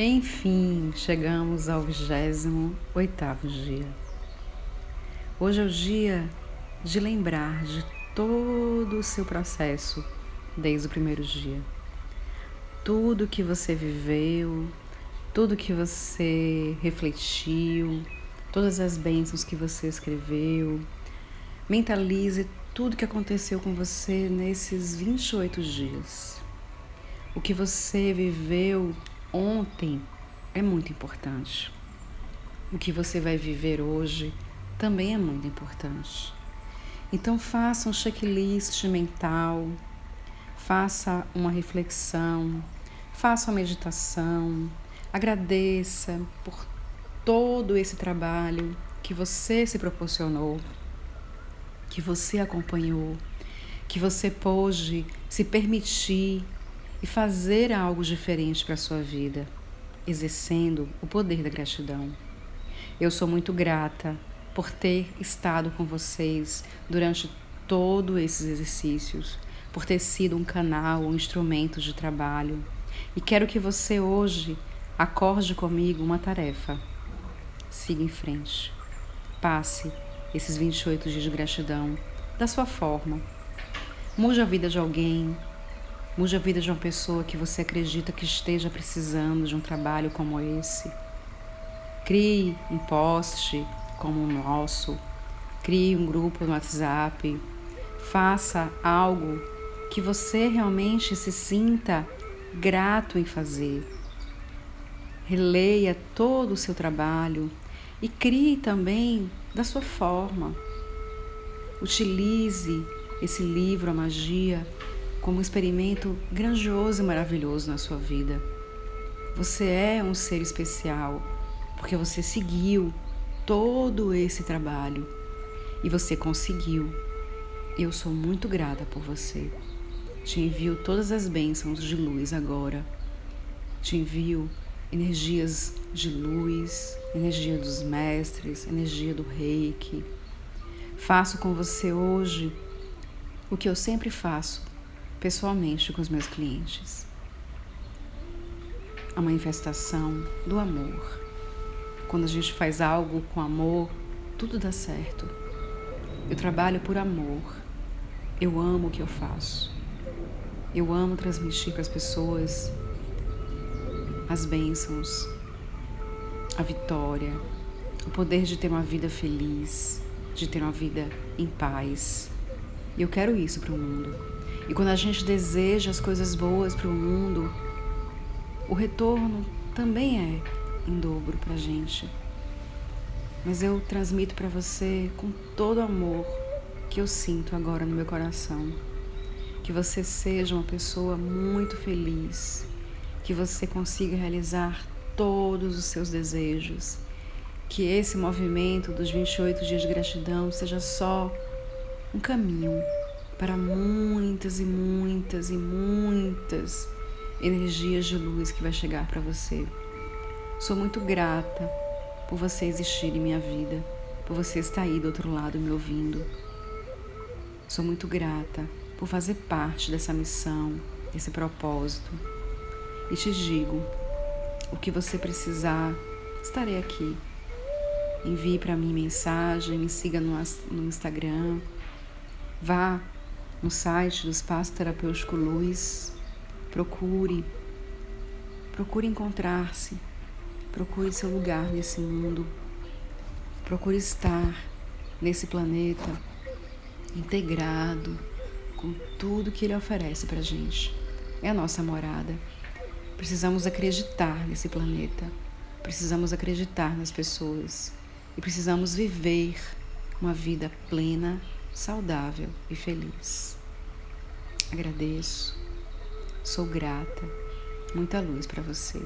Enfim, chegamos ao 28 dia. Hoje é o dia de lembrar de todo o seu processo desde o primeiro dia. Tudo que você viveu, tudo que você refletiu, todas as bênçãos que você escreveu. Mentalize tudo que aconteceu com você nesses 28 dias. O que você viveu ontem é muito importante. O que você vai viver hoje também é muito importante. Então faça um checklist mental, faça uma reflexão, faça uma meditação, agradeça por todo esse trabalho que você se proporcionou, que você acompanhou, que você pôde se permitir e fazer algo diferente para a sua vida, exercendo o poder da gratidão. Eu sou muito grata por ter estado com vocês durante todos esses exercícios, por ter sido um canal, um instrumento de trabalho. E quero que você hoje acorde comigo uma tarefa. Siga em frente. Passe esses 28 dias de gratidão da sua forma. Mude a vida de alguém, Mude a vida de uma pessoa que você acredita que esteja precisando de um trabalho como esse. Crie um post como o nosso. Crie um grupo no WhatsApp. Faça algo que você realmente se sinta grato em fazer. Releia todo o seu trabalho e crie também da sua forma. Utilize esse livro, A Magia, como um experimento grandioso e maravilhoso na sua vida. Você é um ser especial porque você seguiu todo esse trabalho e você conseguiu. Eu sou muito grata por você. Te envio todas as bênçãos de luz agora. Te envio energias de luz, energia dos mestres, energia do reiki. Faço com você hoje o que eu sempre faço pessoalmente com os meus clientes. A manifestação do amor. Quando a gente faz algo com amor, tudo dá certo. Eu trabalho por amor. Eu amo o que eu faço. Eu amo transmitir para as pessoas as bênçãos, a vitória, o poder de ter uma vida feliz, de ter uma vida em paz. E eu quero isso para o mundo. E quando a gente deseja as coisas boas para o mundo, o retorno também é em dobro para a gente. Mas eu transmito para você com todo o amor que eu sinto agora no meu coração. Que você seja uma pessoa muito feliz, que você consiga realizar todos os seus desejos, que esse movimento dos 28 dias de gratidão seja só um caminho para muitas e muitas e muitas energias de luz que vai chegar para você. Sou muito grata por você existir em minha vida, por você estar aí do outro lado me ouvindo. Sou muito grata por fazer parte dessa missão, desse propósito. E te digo, o que você precisar, estarei aqui. Envie para mim mensagem, me siga no, Instagram. Vá no site do Espaço Terapêutico Luz, procure, procure encontrar-se, procure seu lugar nesse mundo, procure estar nesse planeta integrado com tudo que ele oferece para gente. É a nossa morada. Precisamos acreditar nesse planeta, precisamos acreditar nas pessoas e precisamos viver uma vida plena saudável e feliz. Agradeço, sou grata, muita luz para você.